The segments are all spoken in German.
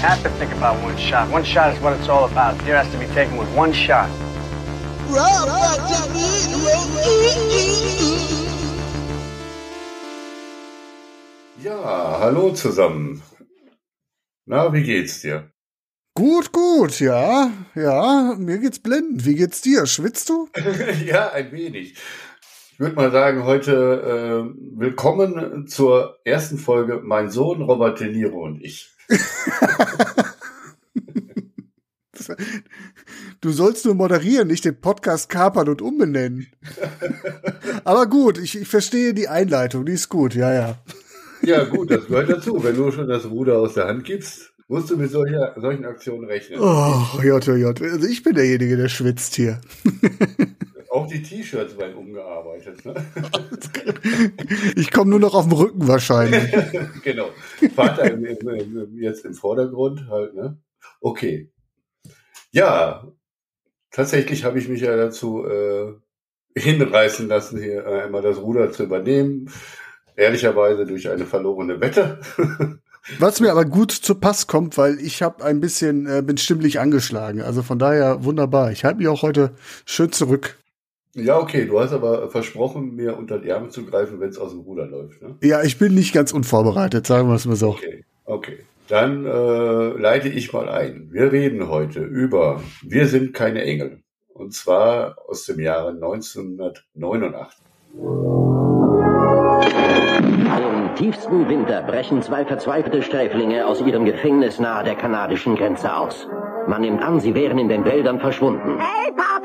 Have to think about one shot. One shot is what it's all about. Deer has to be taken with one shot. Ja, hallo zusammen. Na, wie geht's dir? Gut, gut, ja, ja, mir geht's blendend. Wie geht's dir? Schwitzt du? ja, ein wenig. Ich würde mal sagen, heute äh, willkommen zur ersten Folge Mein Sohn Robert De Niro und ich. Du sollst nur moderieren, nicht den Podcast kapern und umbenennen. Aber gut, ich, ich verstehe die Einleitung, die ist gut, ja, ja. Ja, gut, das gehört dazu. Wenn du schon das Ruder aus der Hand gibst, musst du mit solcher, solchen Aktionen rechnen. Oh, J, J, J. Also ich bin derjenige, der schwitzt hier. Auch die T-Shirts werden umgearbeitet. Ne? Ich komme nur noch auf dem Rücken wahrscheinlich. genau. Vater jetzt im Vordergrund halt, ne? Okay. Ja, tatsächlich habe ich mich ja dazu äh, hinreißen lassen, hier einmal das Ruder zu übernehmen. Ehrlicherweise durch eine verlorene Wette. Was mir aber gut zu Pass kommt, weil ich habe ein bisschen, äh, bin stimmlich angeschlagen. Also von daher wunderbar. Ich halte mich auch heute schön zurück. Ja, okay, du hast aber versprochen, mir unter die Arme zu greifen, wenn es aus dem Ruder läuft. Ne? Ja, ich bin nicht ganz unvorbereitet, sagen wir es mal so. Okay, okay. Dann äh, leite ich mal ein. Wir reden heute über Wir sind keine Engel. Und zwar aus dem Jahre 1989. Im tiefsten Winter brechen zwei verzweifelte Sträflinge aus ihrem Gefängnis nahe der kanadischen Grenze aus. Man nimmt an, sie wären in den Wäldern verschwunden. Hey, Pater,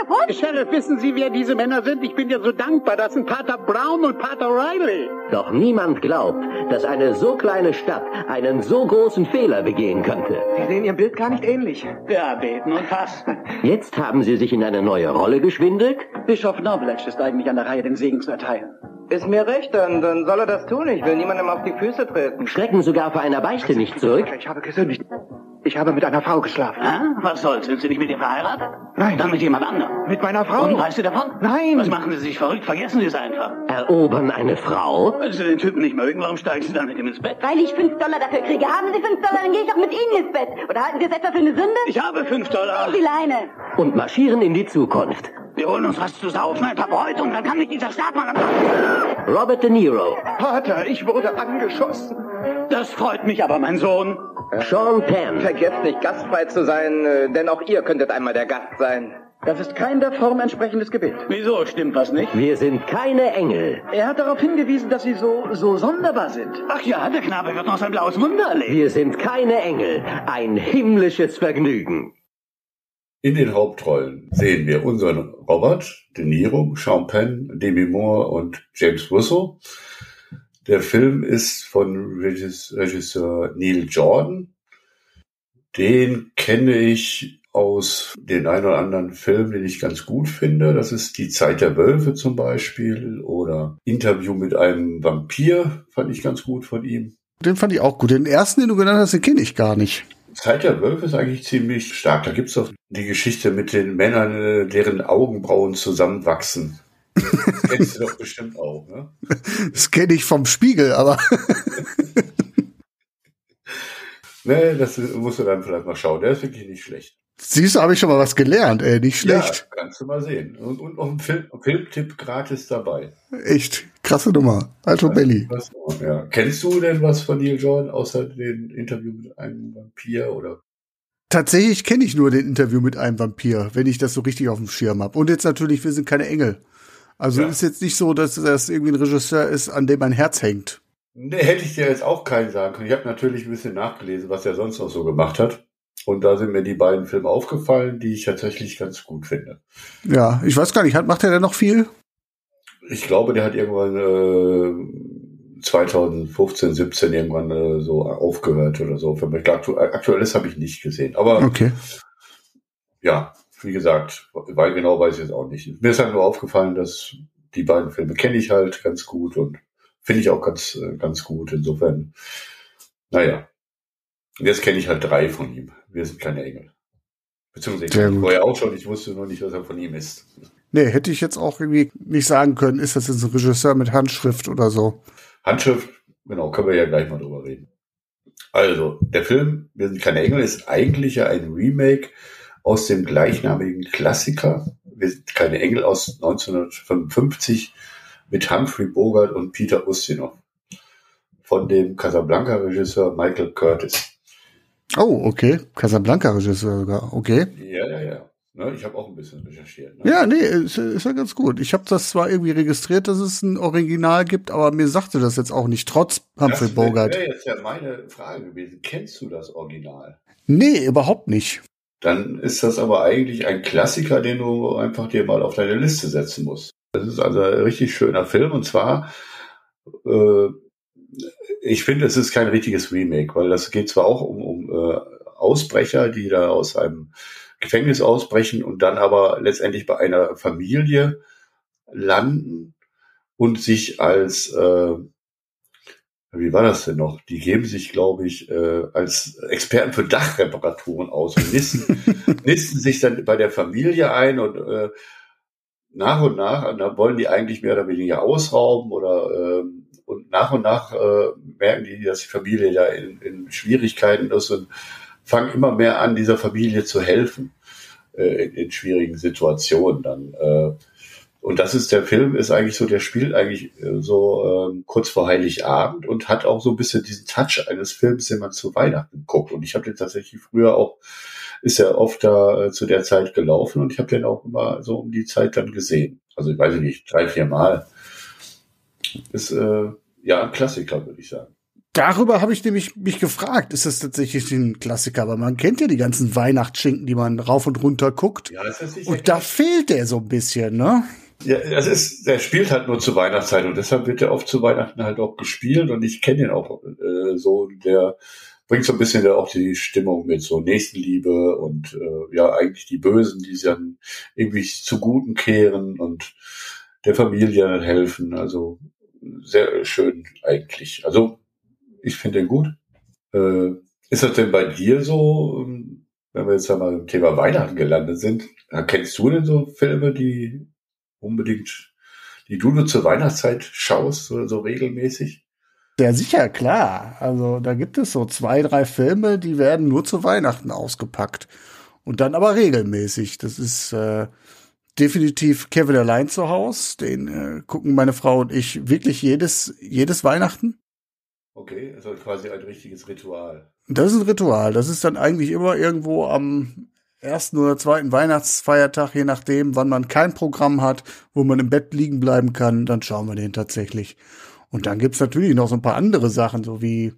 gefunden! Sheriff, wissen Sie, wer diese Männer sind? Ich bin dir so dankbar. Das sind Pater Brown und Pater Riley. Doch niemand glaubt, dass eine so kleine Stadt einen so großen Fehler begehen könnte. Sie sehen Ihrem Bild gar nicht ähnlich. Ja, beten und fasten. Jetzt haben sie sich in eine neue Rolle geschwindelt. Bischof Nobletsch ist eigentlich an der Reihe, den Segen zu erteilen. Ist mir recht, dann, dann soll er das tun. Ich will niemandem auf die Füße treten. Schrecken sogar vor einer Beichte nicht zurück. Ich habe gesündigt. Ich habe mit einer Frau geschlafen. Ah, was soll's? Sind Sie nicht mit ihr verheiratet? Nein. Dann mit jemand anderem. Mit meiner Frau. Und weißt du davon? Nein. Was machen Sie sich verrückt? Vergessen Sie es einfach. Erobern eine Frau? Wenn Sie den Typen nicht mögen, warum steigen Sie dann mit ihm ins Bett? Weil ich fünf Dollar dafür kriege. Haben Sie fünf Dollar, dann gehe ich auch mit Ihnen ins Bett. Oder halten Sie es etwa für eine Sünde? Ich habe fünf Dollar. Die Leine. Und marschieren in die Zukunft. Wir holen uns was zu saufen, ein paar Bräute und dann kann nicht dieser Staat mal... Robert De Niro. Pater, ich wurde angeschossen. Das freut mich aber, mein Sohn. Sean Penn. Vergesst nicht, gastfrei zu sein, äh, denn auch ihr könntet einmal der Gast sein. Das ist kein der Form entsprechendes Gebet. Wieso? Stimmt was nicht? Wir sind keine Engel. Er hat darauf hingewiesen, dass Sie so, so sonderbar sind. Ach ja, der Knabe wird noch sein blaues Wunder erleben. Wir sind keine Engel. Ein himmlisches Vergnügen. In den Hauptrollen sehen wir unseren Robert De Niro, Sean Penn, Demi Moore und James Russo. Der Film ist von Regisseur Neil Jordan. Den kenne ich aus den ein oder anderen Filmen, den ich ganz gut finde. Das ist Die Zeit der Wölfe zum Beispiel oder Interview mit einem Vampir fand ich ganz gut von ihm. Den fand ich auch gut. Den ersten, den du genannt hast, den kenne ich gar nicht. Zeit der Wölfe ist eigentlich ziemlich stark. Da gibt's doch die Geschichte mit den Männern, äh, deren Augenbrauen zusammenwachsen. Das kennst du doch bestimmt auch, ne? Das kenne ich vom Spiegel, aber. ne, das musst du dann vielleicht mal schauen. Der ist wirklich nicht schlecht. Siehst du, habe ich schon mal was gelernt, ey, nicht schlecht. Ja, kannst du mal sehen. Und, und noch ein Film, Filmtipp gratis dabei. Echt, krasse Nummer. Alto Ja, Belly. Ja. Kennst du denn was von Neil Jordan, außer dem Interview mit einem Vampir oder? Tatsächlich kenne ich nur den Interview mit einem Vampir, wenn ich das so richtig auf dem Schirm habe. Und jetzt natürlich, wir sind keine Engel. Also Ja. ist jetzt nicht so, dass das irgendwie ein Regisseur ist, an dem mein Herz hängt. Ne, hätte ich dir jetzt auch keinen sagen können. Ich habe natürlich ein bisschen nachgelesen, was er sonst noch so gemacht hat. Und da sind mir die beiden Filme aufgefallen, die ich tatsächlich ganz gut finde. Ja, ich weiß gar nicht, hat, macht er denn noch viel? Ich glaube, der hat irgendwann äh, 2015, 17 irgendwann äh, so aufgehört oder so. Für mich aktu aktuelles habe ich nicht gesehen. Aber Okay. ja, wie gesagt, weil genau weiß ich es auch nicht. Mir ist halt nur aufgefallen, dass die beiden Filme kenne ich halt ganz gut und finde ich auch ganz, äh, ganz gut. Insofern, naja. Und jetzt kenne ich halt drei von ihm. Wir sind keine Engel. Beziehungsweise ich Sehr gut. vorher auch schon, ich wusste nur nicht, was er von ihm ist. Nee, hätte ich jetzt auch irgendwie nicht sagen können, ist das jetzt ein Regisseur mit Handschrift oder so. Handschrift, genau, können wir ja gleich mal drüber reden. Also, der Film Wir sind keine Engel ist eigentlich ja ein Remake aus dem gleichnamigen Klassiker Wir sind keine Engel aus 1955 mit Humphrey Bogart und Peter Ustinov von dem Casablanca-Regisseur Michael Curtis. Oh, okay. Casablanca-Regisseur sogar. Okay. Ja, ja, ja. Ne, ich habe auch ein bisschen recherchiert. Ne? Ja, nee, ist, ist ja ganz gut. Ich habe das zwar irgendwie registriert, dass es ein Original gibt, aber mir sagte das jetzt auch nicht, trotz Humphrey das Bogart. wäre jetzt ja meine Frage gewesen. Kennst du das Original? Nee, überhaupt nicht. Dann ist das aber eigentlich ein Klassiker, den du einfach dir mal auf deine Liste setzen musst. Das ist also ein richtig schöner Film und zwar, äh, ich finde, es ist kein richtiges Remake, weil das geht zwar auch um, um äh, Ausbrecher, die da aus einem Gefängnis ausbrechen und dann aber letztendlich bei einer Familie landen und sich als, äh, wie war das denn noch? Die geben sich, glaube ich, äh, als Experten für Dachreparaturen aus und nisten, nisten sich dann bei der Familie ein und äh, nach und nach, und dann wollen die eigentlich mehr oder weniger ausrauben oder äh, und nach und nach äh, merken die, dass die Familie da in, in Schwierigkeiten ist und fangen immer mehr an, dieser Familie zu helfen äh, in, in schwierigen Situationen dann. Äh, und das ist der Film, ist eigentlich so, der spielt eigentlich äh, so ähm, kurz vor Heiligabend und hat auch so ein bisschen diesen Touch eines Films, den man zu Weihnachten guckt. Und ich habe den tatsächlich früher auch, ist ja oft da äh, zu der Zeit gelaufen und ich habe den auch immer so um die Zeit dann gesehen. Also ich weiß nicht, drei, vier Mal. Ist äh, ja ein Klassiker, würde ich sagen. Darüber habe ich nämlich mich gefragt, ist das tatsächlich ein Klassiker? Aber man kennt ja die ganzen Weihnachtsschinken, die man rauf und runter guckt. Ja, ist das nicht Und da fehlt der so ein bisschen, ne? Ja, das ist, der spielt halt nur zur Weihnachtszeit und deshalb wird er oft zu Weihnachten halt auch gespielt und ich kenne ihn auch äh, so. Der bringt so ein bisschen da auch die Stimmung mit so Nächstenliebe und äh, ja eigentlich die Bösen, die sich dann irgendwie zu Guten kehren und der Familie helfen. Also sehr schön eigentlich. Also ich finde den gut. Äh, ist das denn bei dir so, ähm, wenn wir jetzt einmal im Thema Weihnachten gelandet sind, kennst du denn so Filme, die unbedingt, die du nur zur Weihnachtszeit schaust oder so regelmäßig? Ja, sicher, klar. Also da gibt es so zwei, drei Filme, die werden nur zu Weihnachten ausgepackt. Und dann aber regelmäßig. Das ist äh, definitiv Kevin allein zu Haus. Den äh, gucken meine Frau und ich wirklich jedes, jedes Weihnachten. Okay, also quasi ein richtiges Ritual. Das ist ein Ritual. Das ist dann eigentlich immer irgendwo am ersten oder zweiten Weihnachtsfeiertag, je nachdem, wann man kein Programm hat, wo man im Bett liegen bleiben kann, dann schauen wir den tatsächlich. Und dann gibt's natürlich noch so ein paar andere Sachen, so wie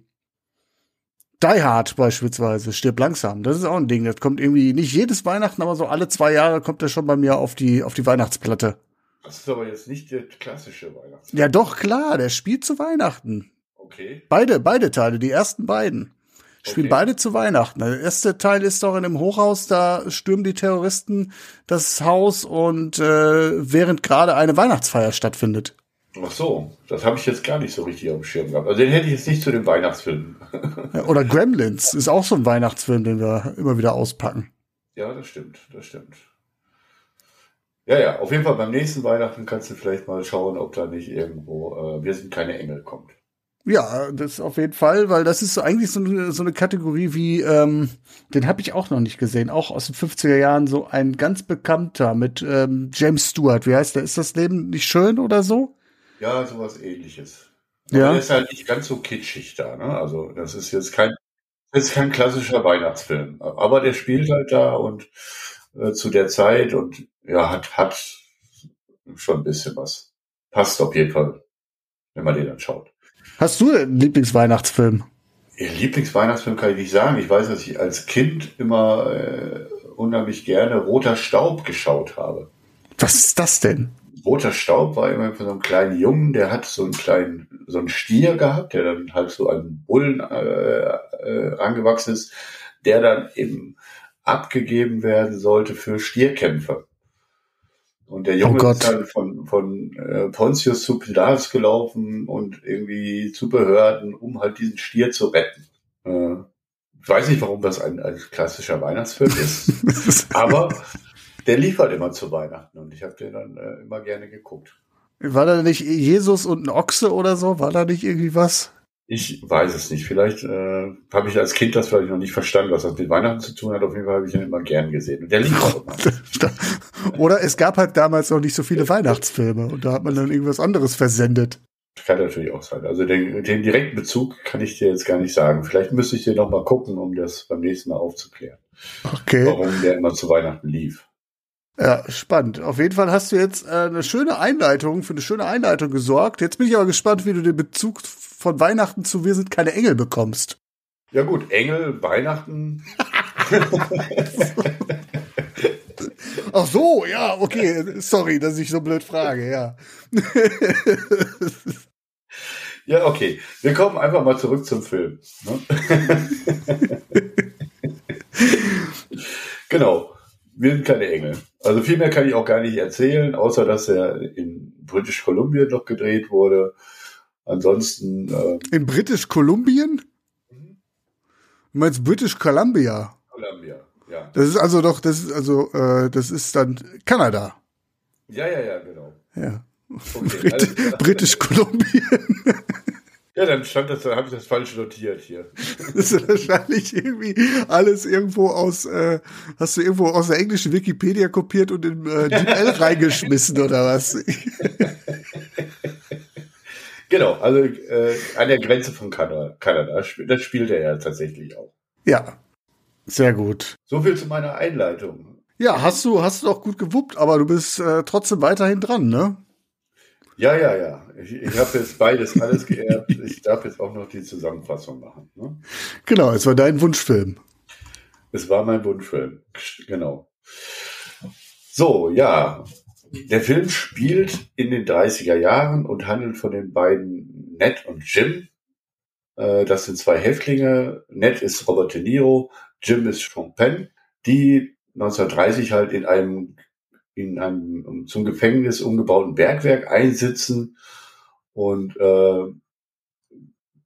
Die Hard beispielsweise, Stirb langsam. Das ist auch ein Ding. Das kommt irgendwie nicht jedes Weihnachten, aber so alle zwei Jahre kommt der schon bei mir auf die, auf die Weihnachtsplatte. Das ist aber jetzt nicht der klassische Weihnachtsfilm. Ja, doch, klar, der spielt zu Weihnachten. Okay. Beide, beide Teile, die ersten beiden. Spielen Okay. beide zu Weihnachten. Der erste Teil ist doch in einem Hochhaus, da stürmen die Terroristen das Haus und äh, während gerade eine Weihnachtsfeier stattfindet. Ach so, das habe ich jetzt gar nicht so richtig auf dem Schirm gehabt. Also den hätte ich jetzt nicht zu den Weihnachtsfilmen. Ja, Oder Gremlins ist auch so ein Weihnachtsfilm, den wir immer wieder auspacken. ja, das stimmt, das stimmt. Ja, ja, auf jeden Fall beim nächsten Weihnachten kannst du vielleicht mal schauen, ob da nicht irgendwo äh, Wir sind keine Engel kommt. Ja, das auf jeden Fall, weil das ist so eigentlich so eine, so eine Kategorie wie, ähm, den habe ich auch noch nicht gesehen, auch aus den 50er Jahren, so ein ganz bekannter mit ähm, James Stewart. Wie heißt der? Ist das Leben nicht schön oder so? Ja, sowas ähnliches. Ja. Aber der ist halt nicht ganz so kitschig da, ne? Also das ist jetzt kein, das ist kein klassischer Weihnachtsfilm. Aber der spielt halt da und äh, zu der Zeit und ja, hat, hat schon ein bisschen was. Passt auf jeden Fall, wenn man den dann schaut. Hast du einen Lieblingsweihnachtsfilm? Lieblingsweihnachtsfilm kann ich nicht sagen. Ich weiß, dass ich als Kind immer äh, unheimlich gerne Roter Staub geschaut habe. Was ist das denn? roter Staub war immer von so einem kleinen Jungen, der hat so einen kleinen, so einen Stier gehabt, der dann halt so an Bullen äh, äh, angewachsen ist, der dann eben abgegeben werden sollte für Stierkämpfe. Und der Junge Oh ist dann von, von äh, Pontius zu Pilatus gelaufen und irgendwie zu Behörden, um halt diesen Stier zu retten. Äh, ich weiß nicht, warum das ein, ein klassischer Weihnachtsfilm ist, aber der lief halt immer zu Weihnachten und ich habe den dann äh, immer gerne geguckt. War da nicht Jesus und ein Ochse oder so? War da nicht irgendwie was? Ich weiß es nicht. Vielleicht äh, habe ich als Kind das vielleicht noch nicht verstanden, was das mit Weihnachten zu tun hat. Auf jeden Fall habe ich ihn immer gern gesehen. Und der lief auch immer. Oder es gab halt damals noch nicht so viele Weihnachtsfilme und da hat man dann irgendwas anderes versendet. Kann natürlich auch sein. Also den, den direkten Bezug kann ich dir jetzt gar nicht sagen. Vielleicht müsste ich dir noch mal gucken, um das beim nächsten Mal aufzuklären. Okay. Warum der immer zu Weihnachten lief. Ja, spannend. Auf jeden Fall hast du jetzt äh, eine schöne Einleitung, für eine schöne Einleitung gesorgt. Jetzt bin ich aber gespannt, wie du den Bezug von Weihnachten zu Wir sind keine Engel bekommst. Ja gut, Engel, Weihnachten. Ach so, ja, okay. Sorry, dass ich so blöd frage, ja. Ja, okay. Wir kommen einfach mal zurück zum Film. Ne? genau. Wir sind keine Engel. Also viel mehr kann ich auch gar nicht erzählen, außer dass er in British Columbia noch gedreht wurde. Ansonsten. Äh, In British Kolumbien? Du meinst British Columbia? Columbia, ja. Das ist also doch, das ist also, äh, das ist dann Kanada. Ja, ja, ja, genau. Ja. Okay, Brit. British Kolumbien. Ja, dann stand das, dann habe ich das falsch notiert hier. Das ist wahrscheinlich irgendwie alles irgendwo aus, äh, hast du irgendwo aus der englischen Wikipedia kopiert und in äh, DeepL reingeschmissen oder was? Genau, also äh, an der Grenze von Kanada, Kanada. Das spielt er ja tatsächlich auch. Ja, sehr gut. So viel zu meiner Einleitung. Ja, hast du, hast du doch gut gewuppt, aber du bist äh, trotzdem weiterhin dran, ne? Ja, ja, ja. Ich, ich habe jetzt beides alles geerbt. Ich darf jetzt auch noch die Zusammenfassung machen. Ne? Genau, es war dein Wunschfilm. Es war mein Wunschfilm. Genau. So, ja. Der Film spielt in den 30er Jahren und handelt von den beiden Ned und Jim. Äh, Das sind zwei Häftlinge. Ned ist Robert De Niro, Jim ist Sean Penn, die 1930 halt in einem in einem zum Gefängnis umgebauten Bergwerk einsitzen und äh,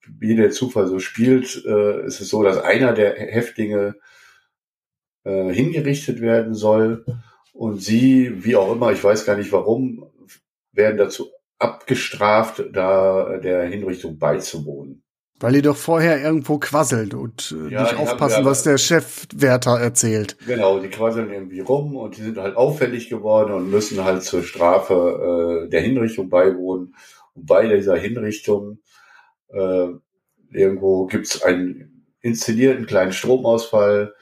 wie der Zufall so spielt, äh, ist es so, dass einer der Häftlinge äh, hingerichtet werden soll und sie, wie auch immer, ich weiß gar nicht warum, werden dazu abgestraft, da der Hinrichtung beizuwohnen. Weil die doch vorher irgendwo quasselt und äh, Ja, nicht aufpassen, was der Chefwärter erzählt. Genau, die quasseln irgendwie rum und die sind halt auffällig geworden und müssen halt zur Strafe äh, der Hinrichtung beiwohnen. Und bei dieser Hinrichtung äh, irgendwo gibt's einen inszenierten kleinen Stromausfall.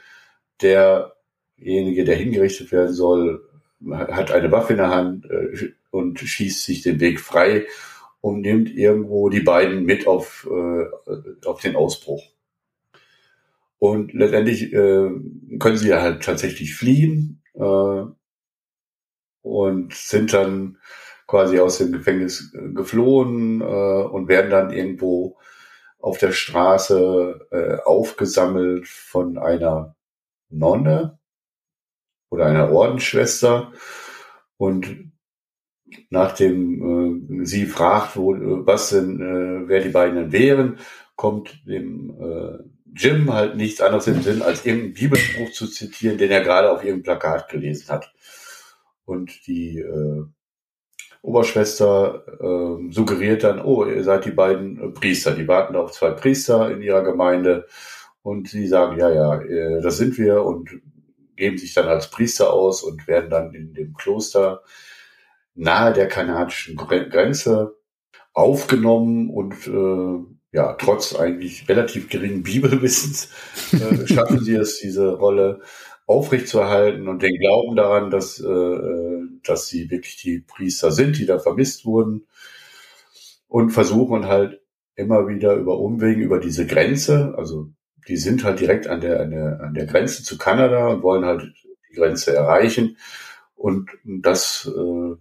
Derjenige, der hingerichtet werden soll, hat eine Waffe in der Hand äh, und schießt sich den Weg frei und nimmt irgendwo die beiden mit auf, äh, auf den Ausbruch. Und letztendlich äh, können sie ja halt tatsächlich fliehen äh, und sind dann quasi aus dem Gefängnis äh, geflohen und werden dann irgendwo auf der Straße aufgesammelt von einer Nonne oder einer Ordensschwester und nachdem äh, sie fragt, wo, was denn, äh, wer die beiden denn wären, kommt dem äh, Jim halt nichts anderes im Sinn, als irgendeinen Bibelspruch zu zitieren, den er gerade auf irgendeinem Plakat gelesen hat. Und die äh, Oberschwester äh, suggeriert dann, oh, ihr seid die beiden äh, Priester. Die warten auf zwei Priester in ihrer Gemeinde und sie sagen, ja, ja, äh, das sind wir und geben sich dann als Priester aus und werden dann in dem Kloster nahe der kanadischen Gre- Grenze aufgenommen und äh, ja, trotz eigentlich relativ geringen Bibelwissens äh, schaffen sie es, diese Rolle aufrechtzuerhalten und den Glauben daran, dass, äh, dass sie wirklich die Priester sind, die da vermisst wurden und versuchen halt immer wieder über Umwegen über diese Grenze, also die sind halt direkt an der, an der, an der Grenze zu Kanada und wollen halt die Grenze erreichen und das äh,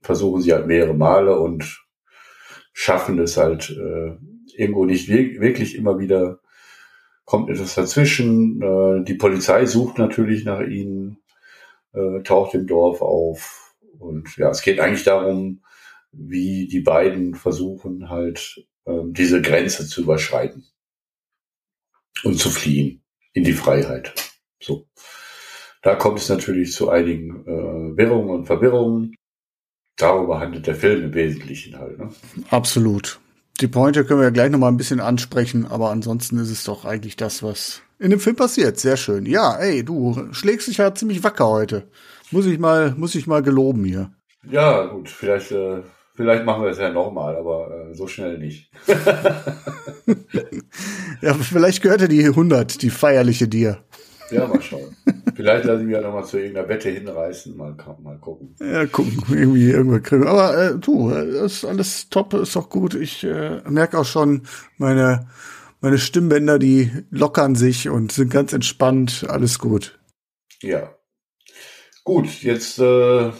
versuchen sie halt mehrere Male und schaffen es halt äh, irgendwo nicht wir wirklich immer wieder kommt etwas dazwischen. Äh, die Polizei sucht natürlich nach ihnen, äh, taucht im Dorf auf. Und ja, es geht eigentlich darum, wie die beiden versuchen halt äh, diese Grenze zu überschreiten und zu fliehen in die Freiheit. So. Da kommt es natürlich zu einigen äh, Wirrungen und Verwirrungen. Darüber handelt der Film im Wesentlichen halt. Ne? Absolut. Die Pointe können wir ja gleich noch mal ein bisschen ansprechen, aber ansonsten ist es doch eigentlich das, was in dem Film passiert. Sehr schön. Ja, ey, du schlägst dich ja ziemlich wacker heute. Muss ich mal, muss ich mal geloben hier. Ja, gut, vielleicht, äh, vielleicht machen wir es ja nochmal, aber äh, so schnell nicht. ja, vielleicht gehört ja die 100, die feierliche dir. Ja, mal schauen. Vielleicht lasse ich mich ja nochmal zu irgendeiner Wette hinreißen. Mal, mal gucken. Ja, gucken. Irgendwie, irgendwo kriegen. Aber äh, du, ist alles top, ist doch gut. Ich äh, merke auch schon, meine, meine Stimmbänder, die lockern sich und sind ganz entspannt. Alles gut. Ja. Gut, jetzt, äh,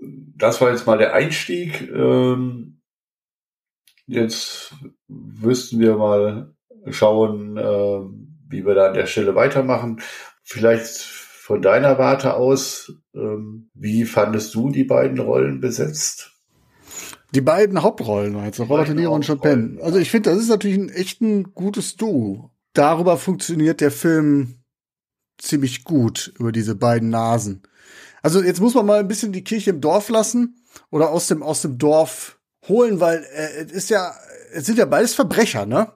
das war jetzt mal der Einstieg. Ähm, jetzt müssten wir mal schauen, äh, wie wir da an der Stelle weitermachen. Vielleicht von deiner Warte aus, ähm, wie fandest du die beiden Rollen besetzt? Die beiden Hauptrollen, also Robert De Niro und Chopin. Also ich finde, das ist natürlich ein echt ein gutes Duo. Darüber funktioniert der Film ziemlich gut, über diese beiden Nasen. Also jetzt muss man mal ein bisschen die Kirche im Dorf lassen oder aus dem, aus dem Dorf holen, weil äh, es ist ja, es sind ja beides Verbrecher, ne?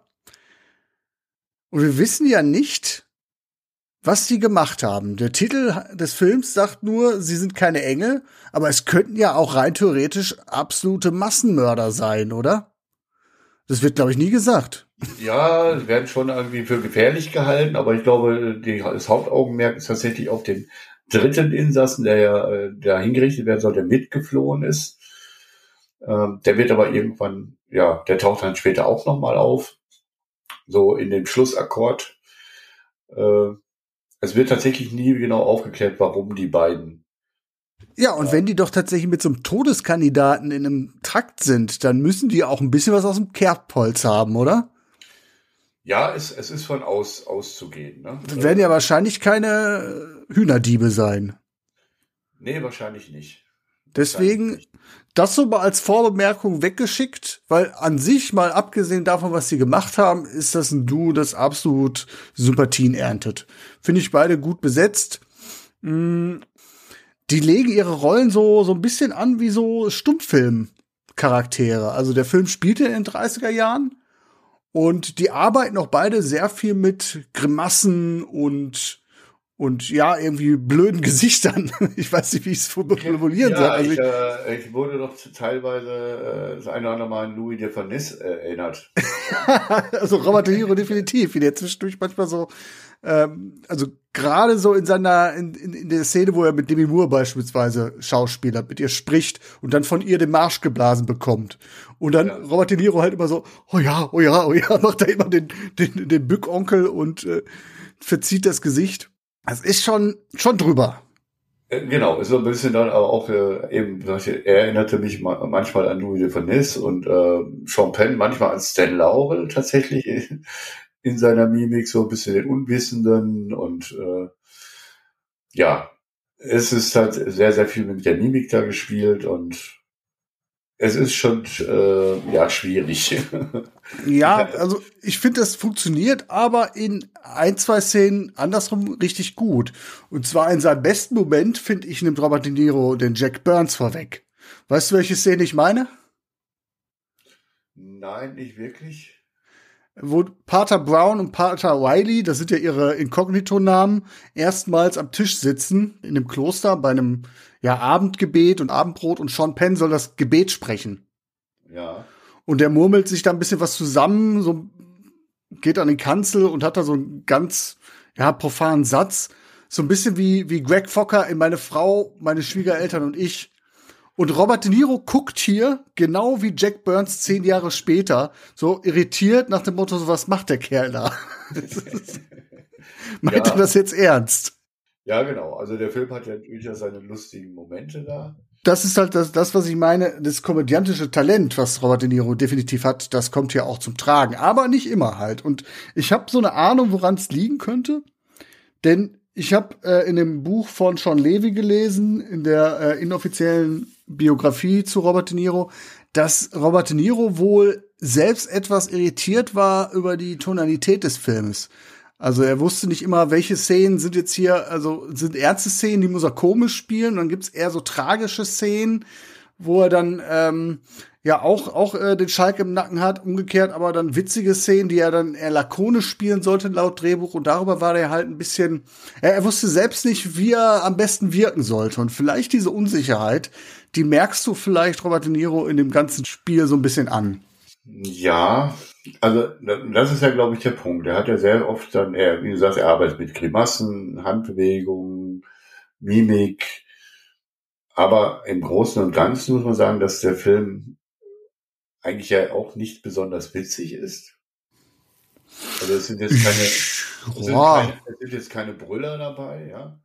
Und wir wissen ja nicht, was sie gemacht haben. Der Titel des Films sagt nur, sie sind keine Engel, aber es könnten ja auch rein theoretisch absolute Massenmörder sein, oder? Das wird, glaube ich, nie gesagt. Ja, werden schon irgendwie für gefährlich gehalten, aber ich glaube, die, das Hauptaugenmerk ist tatsächlich auf den dritten Insassen, der ja äh, der hingerichtet werden soll, der mitgeflohen ist. Ähm, der wird aber irgendwann, ja, der taucht dann später auch nochmal auf so in den Schlussakkord. Äh, es wird tatsächlich nie genau aufgeklärt, warum die beiden. Ja, und wenn die doch tatsächlich mit so einem Todeskandidaten in einem Trakt sind, dann müssen die auch ein bisschen was aus dem Kerbholz haben, oder? Ja, es, es ist von aus auszugehen. Ne? Das werden ja wahrscheinlich keine Hühnerdiebe sein. Nee, wahrscheinlich nicht. Deswegen, wahrscheinlich nicht das so mal als Vorbemerkung weggeschickt, weil an sich, mal abgesehen davon, was sie gemacht haben, ist das ein Duo, das absolut Sympathien erntet. Finde ich beide gut besetzt. Mm, die legen ihre Rollen so, so ein bisschen an wie so Stummfilm-Charaktere. Also der Film spielte in den 30er Jahren und die arbeiten auch beide sehr viel mit Grimassen und und ja, irgendwie blöden Gesichtern. Ich weiß nicht, wie ich es formulieren ja, soll. Also ich, äh, ich, wurde doch teilweise äh, das eine oder andere Mal an Louis de Funès äh, erinnert. also Robert De Niro definitiv, wie der zwischendurch manchmal so, ähm, also gerade so in seiner, in, in, in der Szene, wo er mit Demi Moore beispielsweise Schauspieler mit ihr spricht und dann von ihr den Marsch geblasen bekommt. Und dann ja. Robert De Niro halt immer so, oh ja, oh ja, oh ja, macht er immer den, den, den Bückonkel und äh, verzieht das Gesicht. Das ist schon, schon drüber. Äh, genau, ist so ein bisschen dann aber auch äh, eben, er erinnerte mich manchmal an Louis de Funès und äh, Sean Penn, manchmal an Stan Laurel tatsächlich in seiner Mimik, so ein bisschen den Unwissenden und äh, ja, es ist halt sehr, sehr viel mit der Mimik da gespielt und es ist schon äh, ja schwierig. ja, also ich finde, das funktioniert, aber in ein, zwei Szenen andersrum richtig gut. Und zwar in seinem besten Moment, finde ich, nimmt Robert De Niro den Jack Burns vorweg. Weißt du, welche Szene ich meine? Nein, nicht wirklich wo Pater Brown und Pater Wiley, das sind ja ihre Inkognito-Namen, erstmals am Tisch sitzen in dem Kloster bei einem ja, Abendgebet und Abendbrot und Sean Penn soll das Gebet sprechen. Ja. Und der murmelt sich da ein bisschen was zusammen, so geht an die Kanzel und hat da so einen ganz ja, profanen Satz. So ein bisschen wie, wie Greg Fokker in meine Frau, meine Schwiegereltern und ich. Und Robert De Niro guckt hier, genau wie Jack Burns zehn Jahre später, so irritiert nach dem Motto, so was macht der Kerl da? Meint ja. er das jetzt ernst? Ja, genau. Also der Film hat ja durchaus seine lustigen Momente da. das ist halt das, das, was ich meine, das komödiantische Talent, was Robert De Niro definitiv hat, das kommt hier auch zum Tragen. Aber nicht immer halt. Und ich habe so eine Ahnung, woran es liegen könnte. Denn ich habe äh, in dem Buch von Sean Levy gelesen, in der äh, inoffiziellen Biografie zu Robert De Niro, dass Robert De Niro wohl selbst etwas irritiert war über die Tonalität des Films. Also er wusste nicht immer, welche Szenen sind jetzt hier, also sind ernste Szenen, die muss er komisch spielen, und dann gibt's eher so tragische Szenen, wo er dann ähm, ja auch auch äh, den Schalk im Nacken hat, umgekehrt, aber dann witzige Szenen, die er dann eher lakonisch spielen sollte laut Drehbuch und darüber war er halt ein bisschen, er, er wusste selbst nicht, wie er am besten wirken sollte und vielleicht diese Unsicherheit, die merkst du vielleicht Robert De Niro in dem ganzen Spiel so ein bisschen an. Ja, also das ist ja, glaube ich, der Punkt. Er hat ja sehr oft dann, er, wie du sagst, er arbeitet mit Grimassen, Handbewegungen, Mimik. Aber im Großen und Ganzen muss man sagen, dass der Film eigentlich ja auch nicht besonders witzig ist. Also es sind jetzt keine, es sind, keine, es sind jetzt keine Brüller dabei, ja.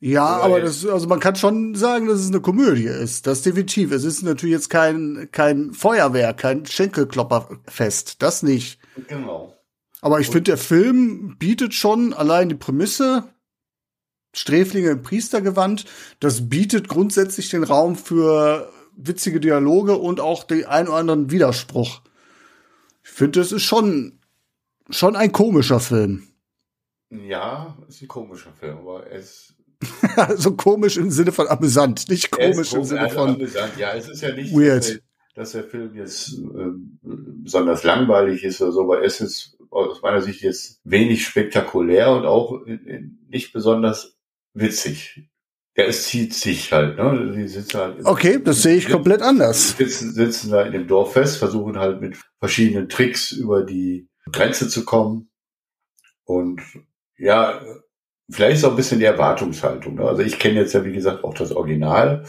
Ja, Oder aber das, also man kann schon sagen, dass es eine Komödie ist. Das definitiv. Es ist natürlich jetzt kein, kein Feuerwehr, kein Schenkelklopperfest. Das nicht. Genau. Aber ich finde, der Film bietet schon allein die Prämisse, Sträflinge im Priestergewand, das bietet grundsätzlich den Raum für witzige Dialoge und auch den ein oder anderen Widerspruch. Ich finde, es ist schon, schon ein komischer Film. Ja, ist ein komischer Film, aber es so komisch im Sinne von amüsant, nicht komisch im Sinne von amüsant. Ja, es ist ja nicht, weird. Dass, der, dass der Film jetzt äh, besonders langweilig ist oder so, aber es ist aus meiner Sicht jetzt wenig spektakulär und auch nicht besonders witzig. Ja, es zieht sich halt, ne? Die sitzen halt okay, das sehe ich komplett anders. Sitzen, sitzen da in dem Dorf fest, versuchen halt mit verschiedenen Tricks über die Grenze zu kommen. Und ja, vielleicht ist auch ein bisschen die Erwartungshaltung. Ne? Also ich kenne jetzt ja, wie gesagt, auch das Original.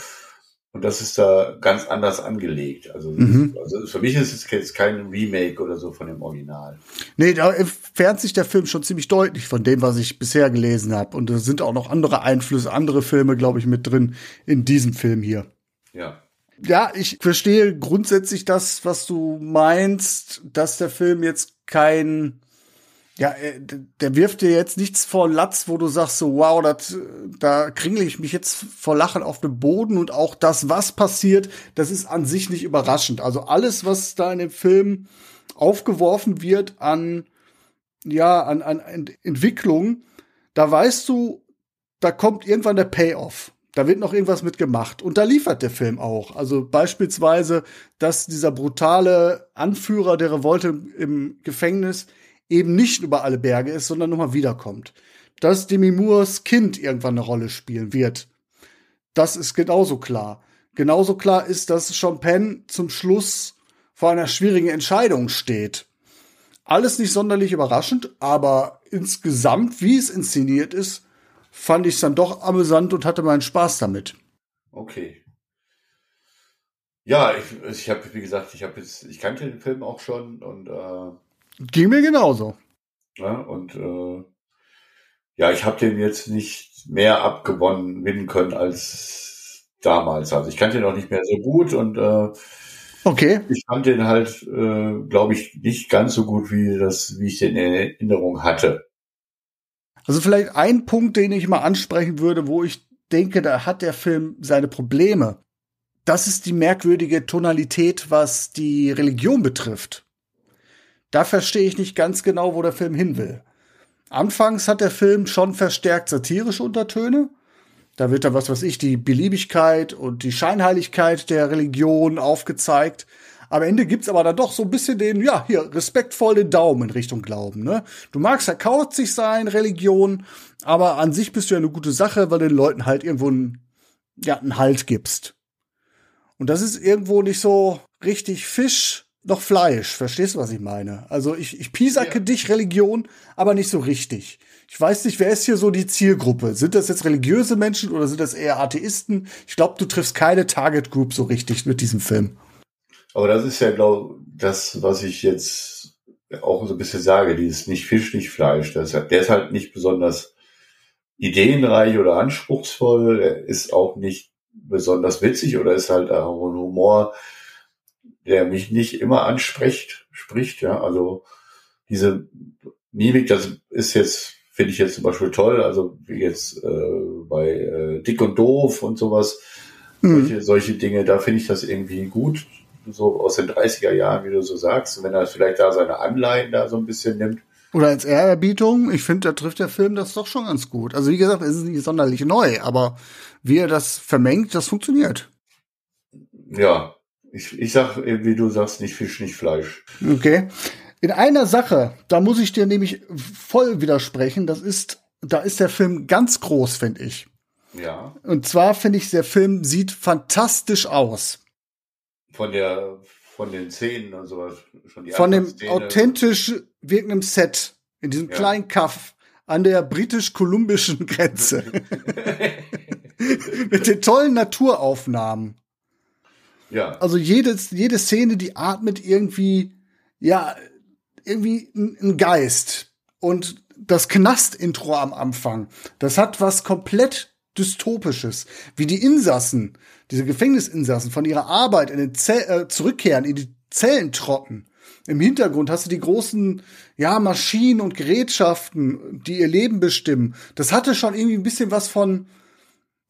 Und das ist da ganz anders angelegt. Also, mhm. also für mich ist es jetzt kein Remake oder so von dem Original. Nee, da entfernt sich der Film schon ziemlich deutlich von dem, was ich bisher gelesen habe. Und es sind auch noch andere Einflüsse, andere Filme, glaube ich, mit drin in diesem Film hier. Ja. Ja, ich verstehe grundsätzlich das, was du meinst, dass der Film jetzt kein ja, äh, der wirft dir jetzt nichts vor Latz, wo du sagst so, wow, dat, da kringle ich mich jetzt vor Lachen auf dem Boden und auch das, was passiert, das ist an sich nicht überraschend. Also alles, was da in dem Film aufgeworfen wird an, ja, an, an Entwicklung, da weißt du, da kommt irgendwann der Payoff. Da wird noch irgendwas mit gemacht. Und da liefert der Film auch. Also beispielsweise, dass dieser brutale Anführer der Revolte im Gefängnis eben nicht über alle Berge ist, sondern nochmal wiederkommt. Dass Demi Moores Kind irgendwann eine Rolle spielen wird. Das ist genauso klar. Genauso klar ist, dass Sean Penn zum Schluss vor einer schwierigen Entscheidung steht. Alles nicht sonderlich überraschend, aber insgesamt, wie es inszeniert ist, fand ich es dann doch amüsant und hatte meinen Spaß damit. Okay. Ja, ich, ich habe, wie gesagt, ich habe jetzt, ich kannte den Film auch schon und äh, Ging mir genauso. Ja, und äh, ja, ich habe den jetzt nicht mehr abgewonnen gewinnen können als damals. Also ich kannte den auch nicht mehr so gut und äh, okay. ich fand den halt, äh, glaube ich, nicht ganz so gut, wie das, wie ich den in Erinnerung hatte. Also vielleicht ein Punkt, den ich mal ansprechen würde, wo ich denke, da hat der Film seine Probleme. Das ist die merkwürdige Tonalität, was die Religion betrifft da verstehe ich nicht ganz genau, wo der Film hin will. Anfangs hat der Film schon verstärkt satirische Untertöne. Da wird da was weiß ich, die Beliebigkeit und die Scheinheiligkeit der Religion aufgezeigt. Am Ende gibt's aber dann doch so ein bisschen den, ja, hier, respektvoll den Daumen in Richtung Glauben, ne? Du magst ja kauzig sein, Religion, aber an sich bist du ja eine gute Sache, weil den Leuten halt irgendwo einen, ja, einen Halt gibst. Und das ist irgendwo nicht so richtig Fisch, noch Fleisch. Verstehst du, was ich meine? Also ich, ich piesacke ja. dich Religion, aber nicht so richtig. Ich weiß nicht, wer ist hier so die Zielgruppe? Sind das jetzt religiöse Menschen oder sind das eher Atheisten? Ich glaube, du triffst keine Target Group so richtig mit diesem Film. Aber das ist ja, glaube das, was ich jetzt auch so ein bisschen sage, dieses nicht Fisch, nicht Fleisch. Das, der ist halt nicht besonders ideenreich oder anspruchsvoll. Er ist auch nicht besonders witzig oder ist halt auch ein Humor, der mich nicht immer anspricht, spricht, ja, also diese Mimik, das ist jetzt, finde ich jetzt zum Beispiel toll, also wie jetzt äh, bei äh, Dick und Doof und sowas, mhm. solche, solche Dinge, da finde ich das irgendwie gut, so aus den 30er Jahren, wie du so sagst, wenn er vielleicht da seine Anleihen da so ein bisschen nimmt. Oder als Ehrerbietung, ich finde, da trifft der Film das doch schon ganz gut. Also wie gesagt, es ist nicht sonderlich neu, aber wie er das vermengt, das funktioniert. Ja, ich, ich sag, wie du sagst, nicht Fisch, nicht Fleisch. Okay. In einer Sache, da muss ich dir nämlich voll widersprechen, das ist, da ist der Film ganz groß, finde ich. Ja. Und zwar finde ich, der Film sieht fantastisch aus. Von der, von den Szenen und sowas. Schon die von dem authentisch wirkenden Set in diesem ja. kleinen Kaff an der britisch-kolumbischen Grenze. Mit den tollen Naturaufnahmen. Ja. Also jede, jede Szene, die atmet irgendwie, ja, irgendwie ein Geist. Und das Knast-Intro am Anfang, das hat was komplett Dystopisches. Wie die Insassen, diese Gefängnisinsassen von ihrer Arbeit in den Zell, äh, zurückkehren, in die Zellen trocken. Im Hintergrund hast du die großen, ja, Maschinen und Gerätschaften, die ihr Leben bestimmen. Das hatte schon irgendwie ein bisschen was von,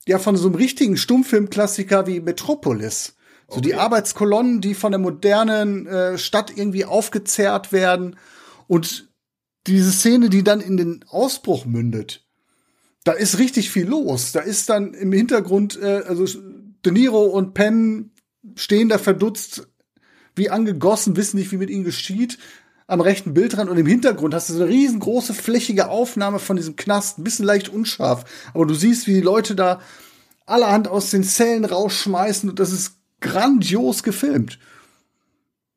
ja, von so einem richtigen Stummfilmklassiker wie Metropolis. So okay. die Arbeitskolonnen, die von der modernen äh, Stadt irgendwie aufgezehrt werden und diese Szene, die dann in den Ausbruch mündet. Da ist richtig viel los. Da ist dann im Hintergrund, äh, also De Niro und Penn stehen da verdutzt, wie angegossen, wissen nicht, wie mit ihnen geschieht, am rechten Bildrand und im Hintergrund hast du so eine riesengroße flächige Aufnahme von diesem Knast, ein bisschen leicht unscharf, aber du siehst, wie die Leute da allerhand aus den Zellen rausschmeißen und das ist grandios gefilmt.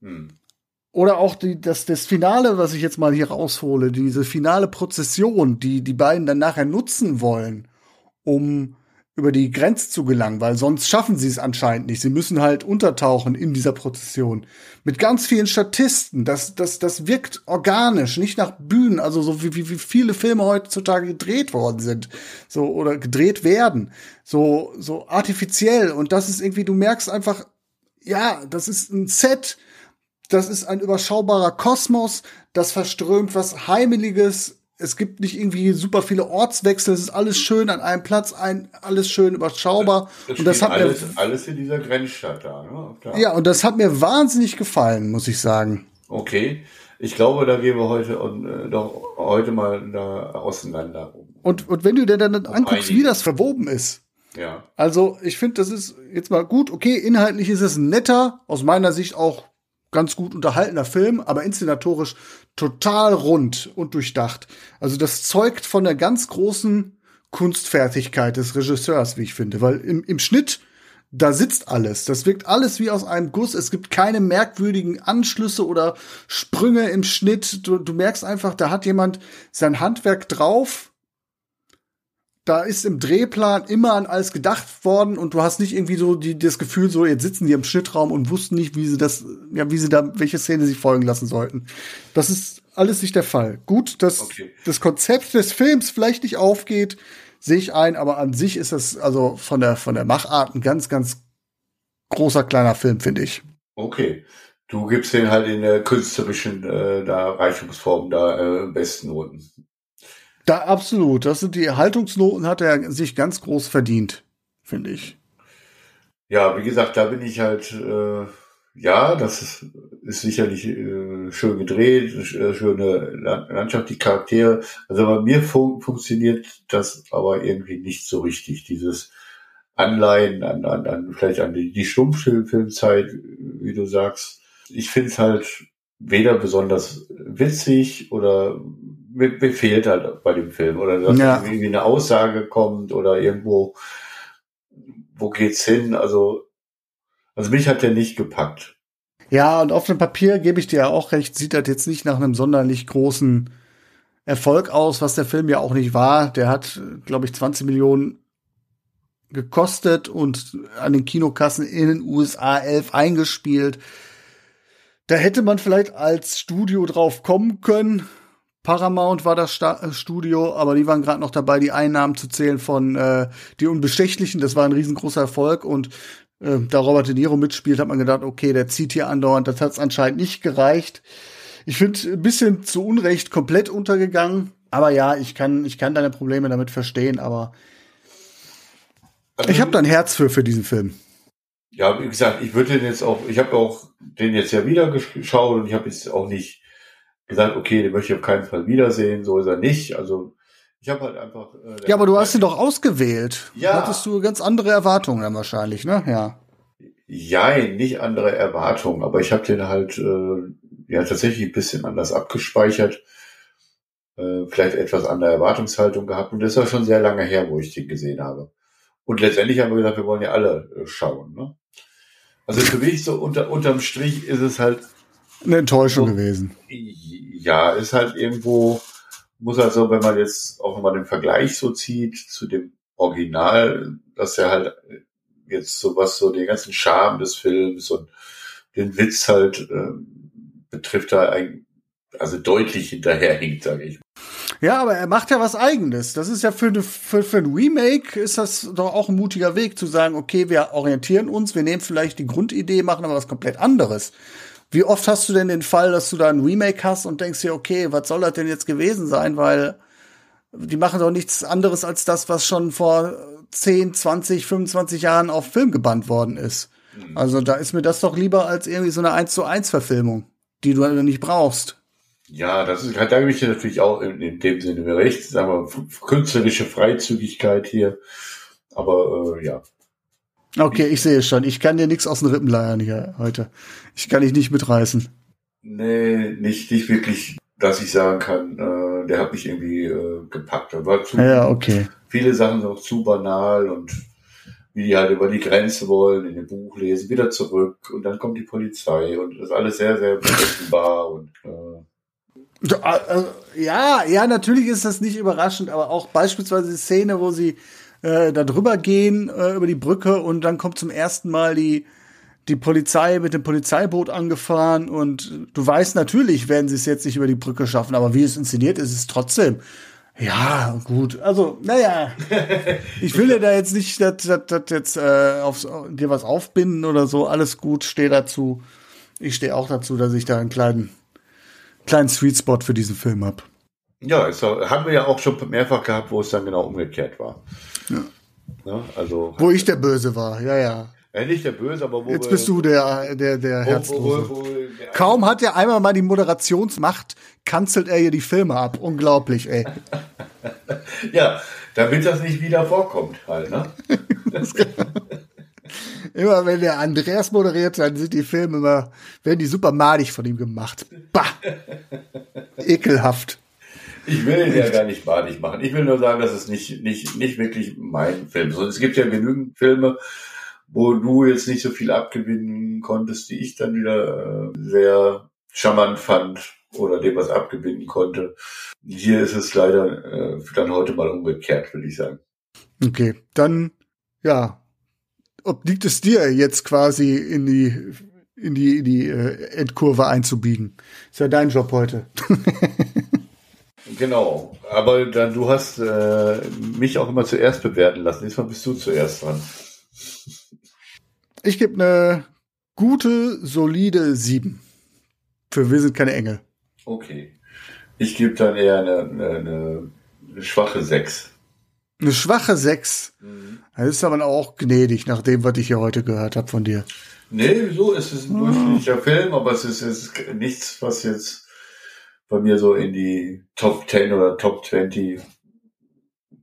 Hm. Oder auch die, das, das Finale, was ich jetzt mal hier raushole, diese finale Prozession, die die beiden dann nachher nutzen wollen, um über die Grenze zu gelangen, weil sonst schaffen sie es anscheinend nicht. Sie müssen halt untertauchen in dieser Prozession. Mit ganz vielen Statisten. Das, das, das wirkt organisch, nicht nach Bühnen, also so wie, wie, wie viele Filme heutzutage gedreht worden sind. So, oder gedreht werden. So, so artifiziell. Und das ist irgendwie, du merkst einfach, ja, das ist ein Set, das ist ein überschaubarer Kosmos, das verströmt was Heimeliges, es gibt nicht irgendwie super viele Ortswechsel, es ist alles schön an einem Platz, ein, alles schön überschaubar. Das, und das hat alles, mir, alles in dieser Grenzstadt da, ne? Klar. Ja, und das hat mir wahnsinnig gefallen, muss ich sagen. Okay. Ich glaube, da gehen wir heute und äh, doch heute mal da auseinander. Und, und wenn du dir dann anguckst, wie das verwoben ist. Ja. Also, ich finde, das ist jetzt mal gut. Okay, inhaltlich ist es netter, aus meiner Sicht auch ganz gut unterhaltener Film, aber inszenatorisch total rund und durchdacht. Also das zeugt von der ganz großen Kunstfertigkeit des Regisseurs, wie ich finde, weil im, im Schnitt da sitzt alles. Das wirkt alles wie aus einem Guss. Es gibt keine merkwürdigen Anschlüsse oder Sprünge im Schnitt. Du, du merkst einfach, da hat jemand sein Handwerk drauf da ist im Drehplan immer an alles gedacht worden und du hast nicht irgendwie so die, das Gefühl, so jetzt sitzen die im Schnittraum und wussten nicht, wie sie das, ja, wie sie da, welche Szene sie folgen lassen sollten. Das ist alles nicht der Fall. Gut, dass okay. das Konzept des Films vielleicht nicht aufgeht, sehe ich ein, aber an sich ist das also von der, von der Machart ein ganz, ganz großer kleiner Film, finde ich. Okay. Du gibst den halt in der künstlerischen äh, da Reifungsform da äh, besten Noten. Da absolut. Das sind die Haltungsnoten, hat er sich ganz groß verdient, finde ich. Ja, wie gesagt, da bin ich halt, äh, ja, das ist, ist sicherlich äh, schön gedreht, äh, schöne Landschaft, die Charaktere. Also bei mir fun funktioniert das aber irgendwie nicht so richtig, dieses Anleihen an, an, an vielleicht an die, die Stummfilmzeit, wie du sagst. Ich finde es halt weder besonders witzig oder mir, mir fehlt halt bei dem Film. Oder dass ja. irgendwie eine Aussage kommt oder irgendwo, wo geht's hin? Also, also mich hat der nicht gepackt. Ja, und auf dem Papier gebe ich dir ja auch recht, sieht das jetzt nicht nach einem sonderlich großen Erfolg aus, was der Film ja auch nicht war. Der hat, glaube ich, 20 Millionen gekostet und an den Kinokassen in den USA 11 eingespielt. Da hätte man vielleicht als Studio drauf kommen können, Paramount war das Sta äh, Studio, aber die waren gerade noch dabei, die Einnahmen zu zählen von äh, Die Unbestechlichen. Das war ein riesengroßer Erfolg und äh, da Robert De Niro mitspielt, hat man gedacht, okay, der zieht hier andauernd. Das hat es anscheinend nicht gereicht. Ich finde ein bisschen zu Unrecht komplett untergegangen. Aber ja, ich kann, ich kann deine Probleme damit verstehen, aber Also, ich habe da ein Herz für, für diesen Film. Ja, wie gesagt, ich würde den jetzt auch, ich habe auch den jetzt ja wieder geschaut und ich habe jetzt auch nicht gesagt, okay, den möchte ich auf keinen Fall wiedersehen, so ist er nicht. Also ich habe halt einfach. Äh, Ja, aber du hast ihn doch ausgewählt. Ja. Hattest du ganz andere Erwartungen dann wahrscheinlich, ne? Ja. Ja, nicht andere Erwartungen, aber ich habe den halt äh, ja tatsächlich ein bisschen anders abgespeichert. Äh, vielleicht etwas andere Erwartungshaltung gehabt und das ist ja schon sehr lange her, wo ich den gesehen habe. Und letztendlich haben wir gesagt, wir wollen ja alle äh, schauen. Ne? Also für mich so unter, unterm Strich ist es halt Eine Enttäuschung So. gewesen. Ja, ist halt irgendwo, muss halt so, wenn man jetzt auch nochmal den Vergleich so zieht zu dem Original, dass er halt jetzt so was so den ganzen Charme des Films und den Witz halt ähm, betrifft, da ein, also deutlich hinterherhinkt, sage ich. Ja, aber er macht ja was Eigenes. Das ist ja für, eine, für, für ein Remake ist das doch auch ein mutiger Weg zu sagen, okay, wir orientieren uns, wir nehmen vielleicht die Grundidee, machen aber was komplett anderes. Wie oft hast du denn den Fall, dass du da ein Remake hast und denkst dir, okay, was soll das denn jetzt gewesen sein? Weil die machen doch nichts anderes als das, was schon vor 10, 20, 25 Jahren auf Film gebannt worden ist. Also da ist mir das doch lieber als irgendwie so eine 1 zu 1 Verfilmung, die du nicht brauchst. Ja, das ist, da gebe ich dir natürlich auch in, in dem Sinne mir recht, sagen wir, künstlerische Freizügigkeit hier. Aber äh, ja, Okay, ich sehe es schon. Ich kann dir nichts aus den Rippen leiern hier heute. Ich kann dich nicht mitreißen. Nee, nicht, nicht wirklich, dass ich sagen kann, äh, der hat mich irgendwie äh, gepackt. War zu, Ja, okay. viele Sachen sind auch zu banal und wie die halt über die Grenze wollen, in dem Buch lesen, wieder zurück und dann kommt die Polizei und das ist alles sehr, sehr berechenbar und äh, Ja, ja, natürlich ist das nicht überraschend, aber auch beispielsweise die Szene, wo sie äh, da drüber gehen, äh, über die Brücke und dann kommt zum ersten Mal die, die Polizei mit dem Polizeiboot angefahren und du weißt natürlich, werden sie es jetzt nicht über die Brücke schaffen, aber wie es inszeniert ist, ist es trotzdem. Ja, gut. Also, naja. Ich will dir da jetzt nicht das, das, das jetzt äh, aufs, dir was aufbinden oder so. Alles gut, steh dazu. Ich stehe auch dazu, dass ich da einen kleinen, kleinen Sweet Spot für diesen Film hab. ja, es haben wir ja auch schon mehrfach gehabt, wo es dann genau umgekehrt war. Ja. Ne? Also Wo ich der Böse war, ja, ja. äh, nicht der Böse, aber wo Jetzt bist du der, der, der wo, wo, Herzlose. wo, wo, der- Kaum hat er einmal mal die Moderationsmacht, kanzelt er hier die Filme ab. Unglaublich, ey. Ja, damit das nicht wieder vorkommt halt, ne? Immer wenn der Andreas moderiert, dann sind die Filme immer, werden die super madig von ihm gemacht. Bah! Ekelhaft. Ich will ihn ja gar nicht madig machen. Ich will nur sagen, dass es nicht, nicht, nicht wirklich mein Film ist. Und es gibt ja genügend Filme, wo du jetzt nicht so viel abgewinnen konntest, die ich dann wieder äh, sehr charmant fand oder dem was abgewinnen konnte. Hier ist es leider äh, dann heute mal umgekehrt, würde ich sagen. Okay, dann, ja. Ob liegt es dir jetzt quasi in die, in die, in die äh, Endkurve einzubiegen? Ist ja dein Job heute. Genau. Aber dann, du hast äh, mich auch immer zuerst bewerten lassen. Diesmal bist du zuerst dran. Ich gebe eine gute, solide 7. Für Wir sind keine Engel. Okay. Ich gebe dann eher eine, eine, eine, eine schwache 6. Eine schwache 6. Das ist aber auch gnädig, nach dem, was ich hier heute gehört habe von dir. Nee, so ist es ein durchschnittlicher Film, aber es ist, es ist nichts, was jetzt bei mir so in die Top 10 oder Top 20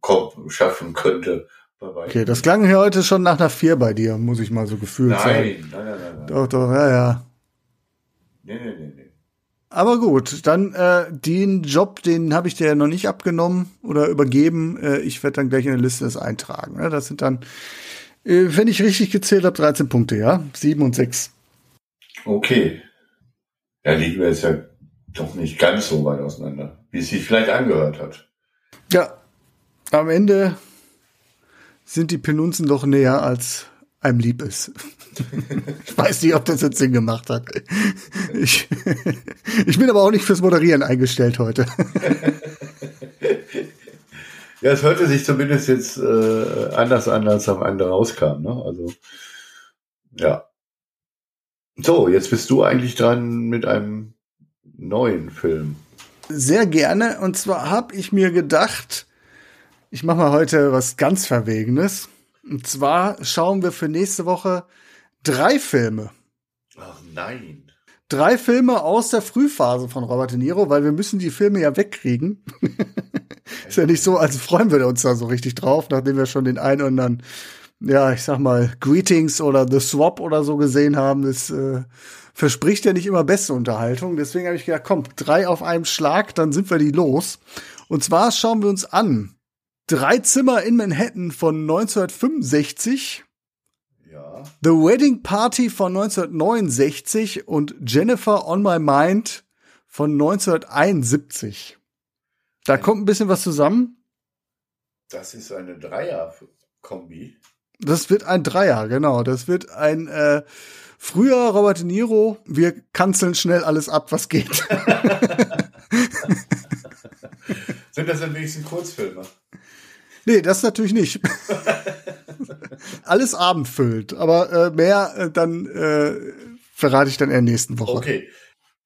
kommt, schaffen könnte. Okay, das klang hier heute schon nach einer 4 bei dir, muss ich mal so gefühlt sagen. nein, nein, nein, nein, nein. Doch, doch, ja, ja. Nee, nee, nee, nee. Aber gut, dann äh, den Job, den habe ich dir ja noch nicht abgenommen oder übergeben. Äh, ich werde dann gleich in der Liste das eintragen. Ne? Das sind dann, äh, wenn ich richtig gezählt habe, 13 Punkte, ja? 7 und 6. Okay. Ja, liegen wir jetzt ja doch nicht ganz so weit auseinander, wie es sich vielleicht angehört hat. Ja, am Ende sind die Penunzen doch näher als einem lieb ist. ich weiß nicht, ob das jetzt Sinn gemacht hat. Ich, ich bin aber auch nicht fürs Moderieren eingestellt heute. Ja, es hörte sich zumindest jetzt äh, anders an, als am Ende rauskam. Ne? Also, ja. So, jetzt bist du eigentlich dran mit einem neuen Film. Sehr gerne. Und zwar habe ich mir gedacht, ich mache mal heute was ganz Verwegenes. Und zwar schauen wir für nächste Woche drei Filme. Ach nein. Drei Filme aus der Frühphase von Robert De Niro, weil wir müssen die Filme ja wegkriegen. Ist ja nicht so, als freuen wir uns da so richtig drauf, nachdem wir schon den einen oder anderen, ja, ich sag mal, Greetings oder The Swap oder so gesehen haben. Das äh, verspricht ja nicht immer beste Unterhaltung. Deswegen habe ich gedacht, komm, drei auf einem Schlag, dann sind wir die los. Und zwar schauen wir uns an. Drei Zimmer in Manhattan von 1965. Ja. The Wedding Party von 1969 und Jennifer on My Mind von 1971. Da kommt ein bisschen was zusammen. Das ist eine Dreier-Kombi. Das wird ein Dreier, genau. Das wird ein äh, früher Robert De Niro. Wir kanzeln schnell alles ab, was geht. Sind das denn wenigstens Kurzfilme? Nee, das natürlich nicht. alles abendfüllend, aber äh, mehr äh, dann äh, verrate ich dann in der nächsten Woche. Okay.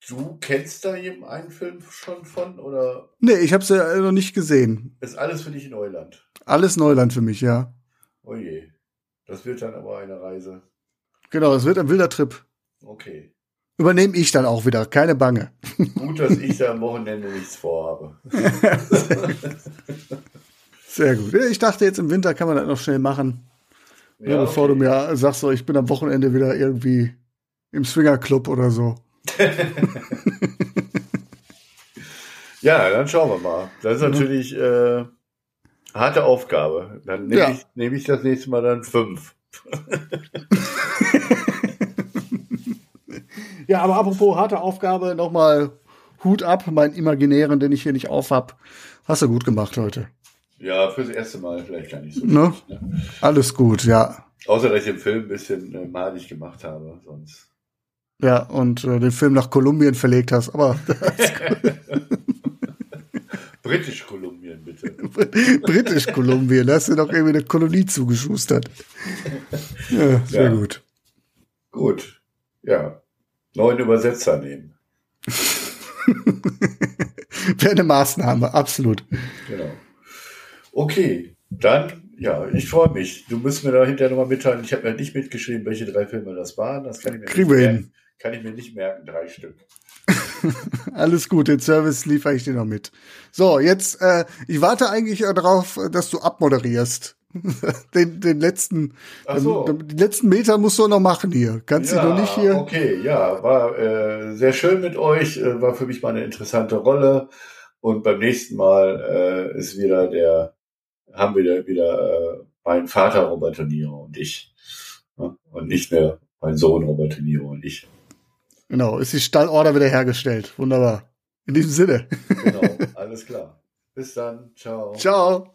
Du kennst da einen Film schon von oder? Nee, ich habe es ja noch nicht gesehen. Ist alles für dich Neuland? Alles Neuland für mich, ja. Oh je. Das wird dann aber eine Reise. Genau, es wird ein wilder Trip. Okay. Übernehme ich dann auch wieder, keine Bange. Gut, dass ich da am Wochenende nichts vorhabe. Sehr gut. Ich dachte, jetzt im Winter kann man das noch schnell machen. Ja, ja, bevor okay. du mir sagst, so, ich bin am Wochenende wieder irgendwie im Swingerclub oder so. ja, dann schauen wir mal. Das ist natürlich äh, harte Aufgabe. Dann nehme Ja. ich, nehm ich das nächste Mal dann fünf. Ja, aber apropos harte Aufgabe, nochmal Hut ab, meinen imaginären, den ich hier nicht auf hab. Hast du gut gemacht heute. Ja, fürs erste Mal vielleicht gar nicht so. Ne? schlecht, Ne? Alles gut, ja. Außer, dass ich den Film ein bisschen äh, malig gemacht habe. Sonst. Ja, und äh, den Film nach Kolumbien verlegt hast, aber Britisch Kolumbien, bitte. britisch Kolumbien, da hast du doch irgendwie eine Kolonie zugeschustert. Ja, sehr Ja. gut. Gut. Ja. Neuen Übersetzer nehmen. Wäre eine Maßnahme, absolut. Genau. Okay, dann, ja, ich freue mich. Du musst mir da hinterher nochmal mitteilen. Ich habe mir nicht mitgeschrieben, welche drei Filme das waren. Das kann ich mir Kriegen nicht merken. hin. Kann ich mir nicht merken, drei Stück. Alles gut, den Service liefere ich dir noch mit. So, jetzt, äh, ich warte eigentlich darauf, dass du abmoderierst. den, den letzten, Ach so. den, die letzten Meter musst du noch machen hier. Kannst du noch nicht hier. Okay, ja, war äh, sehr schön mit euch, äh, war für mich mal eine interessante Rolle. Und beim nächsten Mal äh, ist wieder der, haben wir wieder äh, mein Vater Robert Niro und ich. Ja? Und nicht mehr mein Sohn Robert Niro und ich. Genau, ist die Stallorder wieder hergestellt. Wunderbar. In diesem Sinne. Genau, alles klar. Bis dann. Ciao. Ciao.